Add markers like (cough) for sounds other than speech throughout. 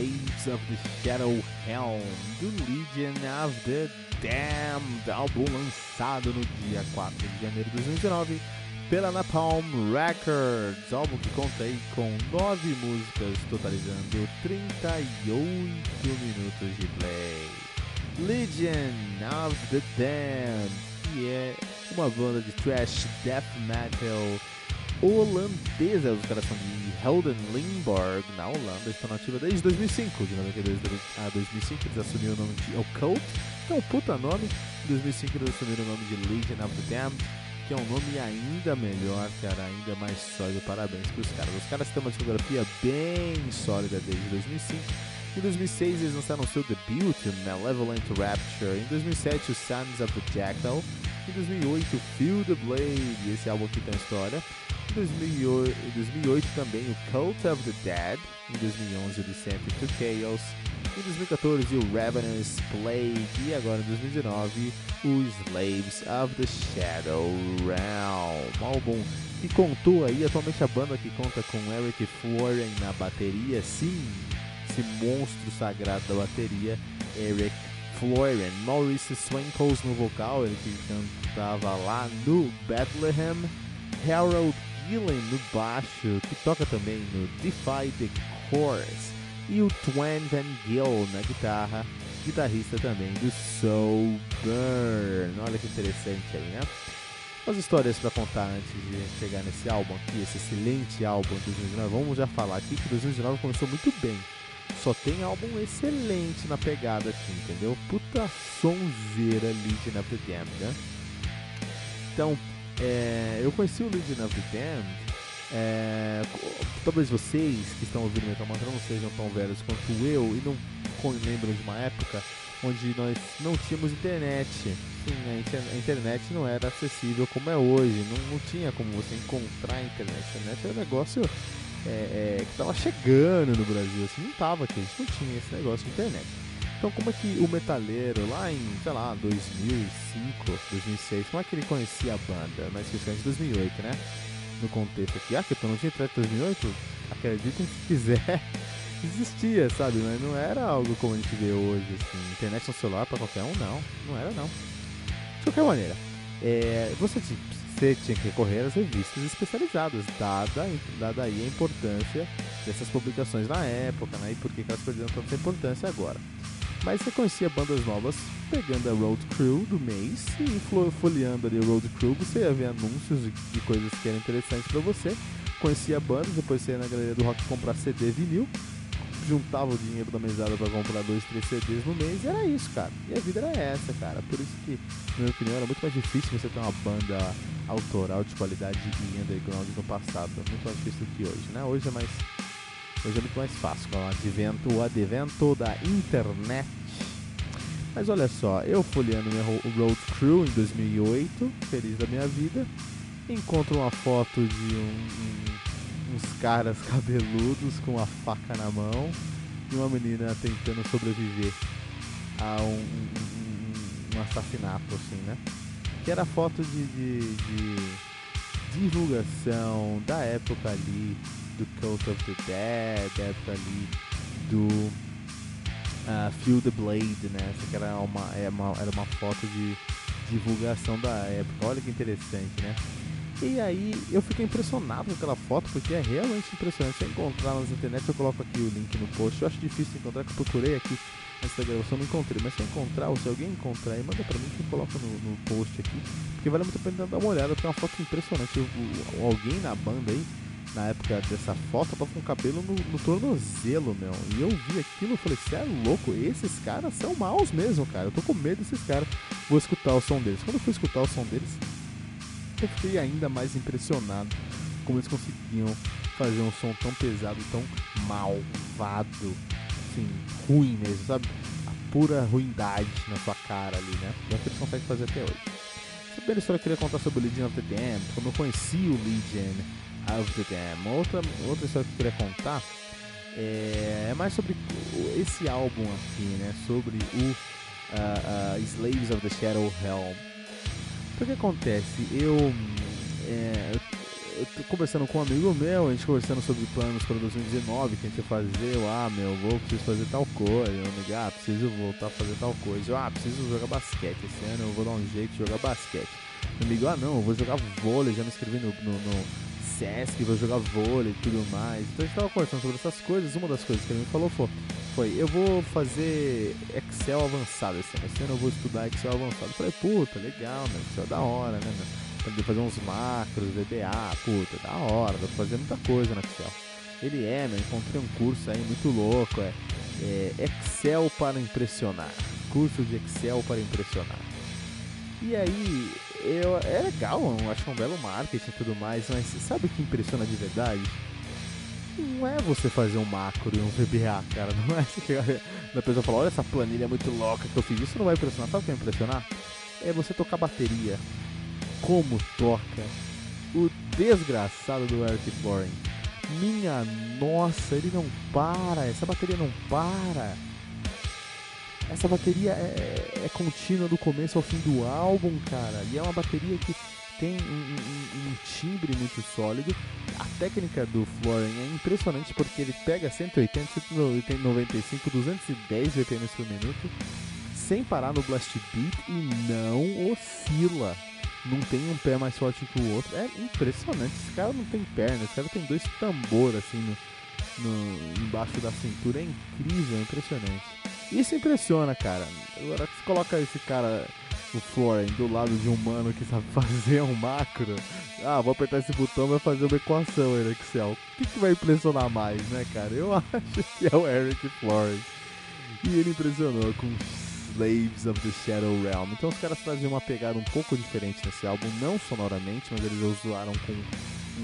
Slaves of the Shadow Helm, do Legion of the Damned, álbum lançado no dia 4 de janeiro de 2019 pela Napalm Records, álbum que conta aí com 9 músicas, totalizando 38 minutos de play. Legion of the Damned, que é uma banda de thrash death metal holandesa. Os caras são de Helden Limburg, na Holanda. Estão nativa desde 2005. De 92 a 2005 eles assumiram o nome de Occult, que é um puta nome. Em 2005 eles assumiram o nome de Legion of the Damned, que é um nome ainda melhor, cara, ainda mais sólido. Parabéns pros caras. Os caras têm uma discografia bem sólida desde 2005. Em 2006 eles lançaram seu debut, Malevolent Rapture. Em 2007 o Sons of the Jackal. Em 2008 Feel the Blade, esse álbum aqui tem história. Em 2008, em 2008 também o Cult of the Dead. Em 2011 o Descent to Chaos. Em 2014 o Ravenous Plague. E agora em 2019 o Slaves of the Shadow Realm. Álbum que contou aí, atualmente a banda que conta com Eric Floren na bateria, sim, esse monstro sagrado da bateria, Eric Floren. Maurice Swankles no vocal, ele que cantava lá no Bethlehem. Harold Gillen no baixo, que toca também no Defy the Chorus. E o Twan Van Gill na guitarra, guitarrista também do Soul Burn. Olha que interessante aí, né? As histórias para contar antes de chegar nesse álbum aqui, esse excelente álbum de 2019. Vamos já falar aqui que 2019 começou muito bem. Só tem álbum excelente na pegada aqui, entendeu? Puta sonzeira of the Damned, né? Então, é, eu conheci o Legion of the Damned. É, talvez vocês que estão ouvindo Metal Mantra não sejam tão velhos quanto eu e não lembram de uma época onde nós não tínhamos internet. Sim, a, inter a internet não era acessível como é hoje. Não, não tinha como você encontrar a internet. A internet era um negócio é, é, que estava chegando no Brasil. Assim, não tava aqui, a gente não tinha esse negócio de internet. Então, como é que o metaleiro, lá em, sei lá, 2005, 2006, como é que ele conhecia a banda? Mais especificamente 2008, né? No contexto aqui. Ah, que eu não tinha internet em 2008? Acreditem se quiser. (laughs) Existia, sabe? Mas não era algo como a gente vê hoje, assim. Internet no celular para qualquer um, não. Não era, não. De qualquer maneira, é, você, você tinha que recorrer às revistas especializadas, dada, dada aí a importância dessas publicações na época, né? E por que elas perderam tanta importância agora. Mas você conhecia bandas novas pegando a Road Crew do mês e folheando ali a Road Crew, você ia ver anúncios de, de coisas que eram interessantes para você. Conhecia bandas, depois você ia na galeria do rock comprar CD vinil, juntava o dinheiro da mesada para comprar dois, três CDs no mês, e era isso, cara. E a vida era essa, cara. Por isso que, na minha opinião, era muito mais difícil você ter uma banda autoral de qualidade e underground no passado. Muito mais difícil do que hoje, né? Hoje é mais Hoje é muito mais fácil com o advento, o advento da internet. Mas olha só, eu folheando minha Road Crew em 2008, feliz da minha vida, encontro uma foto de um, um, uns caras (laughs) cabeludos com uma faca na mão e uma menina tentando sobreviver a um, um assassinato, assim, né? Que era foto de, de, de divulgação da época ali do Cult of the Dead, da época ali do uh, Feel the Blade, né? Essa que era uma, é uma, era uma foto de divulgação da época. Olha que interessante, né? E aí eu fiquei impressionado com aquela foto, porque é realmente impressionante. Eu encontrar nas internet, eu coloco aqui o link no post. Eu acho difícil encontrar, que eu procurei aqui nessa gravação, não encontrei. Mas se encontrar, ou se alguém encontrar, manda pra mim que eu coloco no, no post aqui. Porque vale muito a pena dar uma olhada, porque é uma foto impressionante. O, alguém na banda aí, na época dessa foto, tava com o cabelo no, no tornozelo, meu. E eu vi aquilo e falei, você é louco, esses caras são maus mesmo, cara. Eu tô com medo desses caras. Vou escutar o som deles. Quando eu fui escutar o som deles, eu fiquei ainda mais impressionado como eles conseguiam fazer um som tão pesado, tão malvado, assim, ruim mesmo, sabe? A pura ruindade na sua cara ali, né? E é o que eles conseguem fazer até hoje. Sabendo história eu queria contar sobre o Legion of the Damned, como eu conheci o Legion of the Damned. Outra, outra história que eu queria contar é, é mais sobre esse álbum aqui, né? Sobre o uh, uh, Slaves of the Shadow Helm o que acontece? Eu, é, eu tô conversando com um amigo meu, a gente conversando sobre planos para 2019, que a gente ia fazer, eu, ah, meu, vou, preciso fazer tal coisa, eu amigo, ah, preciso voltar a fazer tal coisa, eu, ah, preciso jogar basquete, esse ano eu vou dar um jeito de jogar basquete. Meu amigo, ah, não, eu vou jogar vôlei, já me inscrevi no, no, no Sesc, vou jogar vôlei e tudo mais. Então a gente tava conversando sobre essas coisas, uma das coisas que ele me falou foi, foi eu vou fazer Excel avançado esse ano, esse ano eu vou estudar Excel avançado. Eu falei, puta, legal, meu, Excel é da hora, né, meu? Fazer uns macros, VBA, puta, da hora, dá pra fazer muita coisa no Excel. Ele é, meu, encontrei um curso aí muito louco, é, é Excel para impressionar. Curso de Excel para impressionar. E aí, eu, é legal, eu acho um belo marketing e tudo mais, mas sabe o que impressiona de verdade? Não é você fazer um macro e um VBA, cara. (laughs) Não é você chegar na pessoa falar, olha essa planilha muito louca que eu fiz. Isso não vai impressionar. Sabe o que vai impressionar? É você tocar bateria. Como toca o desgraçado do Eric Florin. Minha nossa, ele não para. Essa bateria não para. Essa bateria é, é, é contínua do começo ao fim do álbum, cara. E é uma bateria que tem um, um, um, timbre muito sólido. A técnica do Florian é impressionante porque ele pega 180, 195, 210 BPM por minuto sem parar no blast beat e não oscila. Não tem um pé mais forte que o outro. É impressionante. Esse cara não tem perna, esse cara tem dois tambores assim no, no, embaixo da cintura. É incrível, é impressionante. Isso impressiona, cara. Agora você coloca esse cara o Floren do lado de um mano que sabe (laughs) fazer um macro. Ah, vou apertar esse botão e vai fazer uma equação aí no Excel. O que, que vai impressionar mais, né, cara? Eu (laughs) acho que é o Eric Floren. E ele impressionou com Slaves of the Shadow Realm. Então os caras traziam uma pegada um pouco diferente nesse álbum, não sonoramente, mas eles usaram com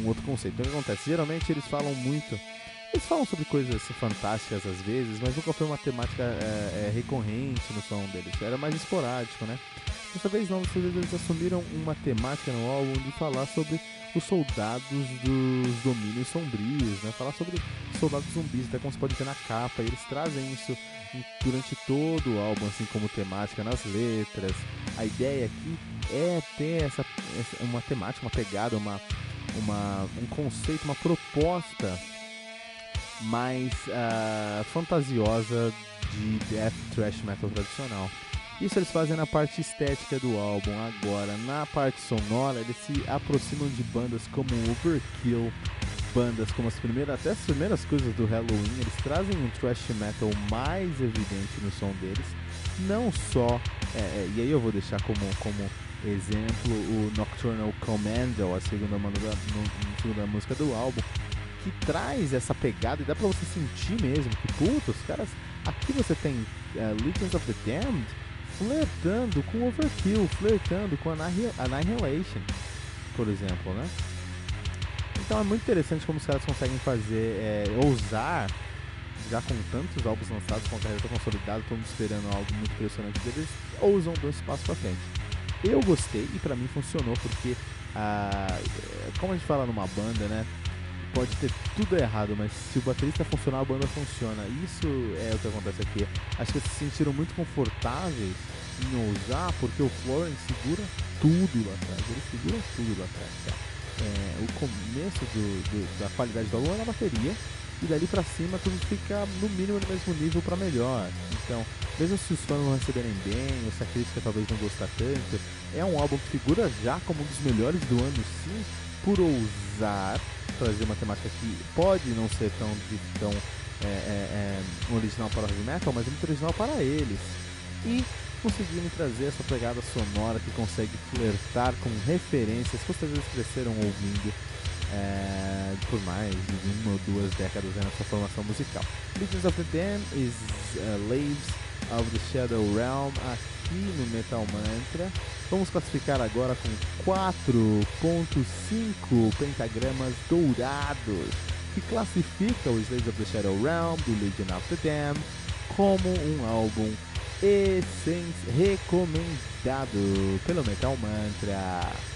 um outro conceito. Então o que acontece? Geralmente eles falam muito eles falam sobre coisas fantásticas às vezes, mas nunca foi uma temática é, é, recorrente no som deles. Era mais esporádico, né? Dessa vez não, dessa eles assumiram uma temática no álbum de falar sobre os soldados dos domínios sombrios, né? Falar sobre soldados zumbis, até como você pode ver na capa. Eles trazem isso durante todo o álbum, assim como temática nas letras. A ideia aqui é ter essa, essa uma temática, uma pegada, uma, uma, um conceito, uma proposta mais uh, fantasiosa de death thrash metal tradicional. Isso eles fazem na parte estética do álbum. Agora, na parte sonora, eles se aproximam de bandas como Overkill, bandas como as primeiras, até as primeiras coisas do Halloween. Eles trazem um thrash metal mais evidente no som deles. Não só, é, é, e aí eu vou deixar como, como exemplo o Nocturnal Commando, a segunda, segunda música do álbum, que traz essa pegada e dá pra você sentir mesmo que, puta, os caras. Aqui você tem uh, Legends of the Damned flertando com Overkill, flertando com Annihilation, por exemplo, né? Então é muito interessante como os caras conseguem fazer, é, ousar, já com tantos álbuns lançados, com a carreira consolidada, todo mundo esperando algo muito impressionante deles, ousam um espaço pra frente. Eu gostei e pra mim funcionou porque, ah, como a gente fala numa banda, né? Pode ter tudo errado, mas se o baterista funcionar, a banda funciona. Isso é o que acontece aqui. Acho que eles se sentiram muito confortáveis em usar, porque o Florence segura tudo lá atrás. Ele segura tudo lá atrás. É, o começo do, do, da qualidade do álbum é na bateria, e dali pra cima tudo fica no mínimo no mesmo nível para melhor. Então, mesmo se os fãs não receberem bem, ou se a crítica talvez não gostar tanto, é um álbum que figura já como um dos melhores do ano sim, por ousar trazer uma temática que pode não ser tão, tão é, é, é, original para o heavy metal, mas muito original para eles. E conseguindo trazer essa pegada sonora que consegue flertar com referências que vocês cresceram ouvindo é, por mais de uma ou duas décadas na sua formação musical. Legions of the Dam is uh, Laves of the Shadow Realm aqui no Metal Mantra. Vamos classificar agora com 4.5 pentagramas dourados, que classifica o Slaves of the Shadow Realm do Legion of the Dam como um álbum essência recomendado pelo Metal Mantra.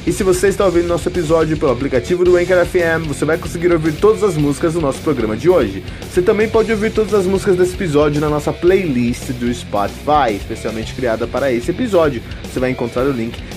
E se você está ouvindo nosso episódio pelo aplicativo do Anchor FM, você vai conseguir ouvir todas as músicas do nosso programa de hoje. Você também pode ouvir todas as músicas desse episódio na nossa playlist do Spotify, especialmente criada para esse episódio. Você vai encontrar o link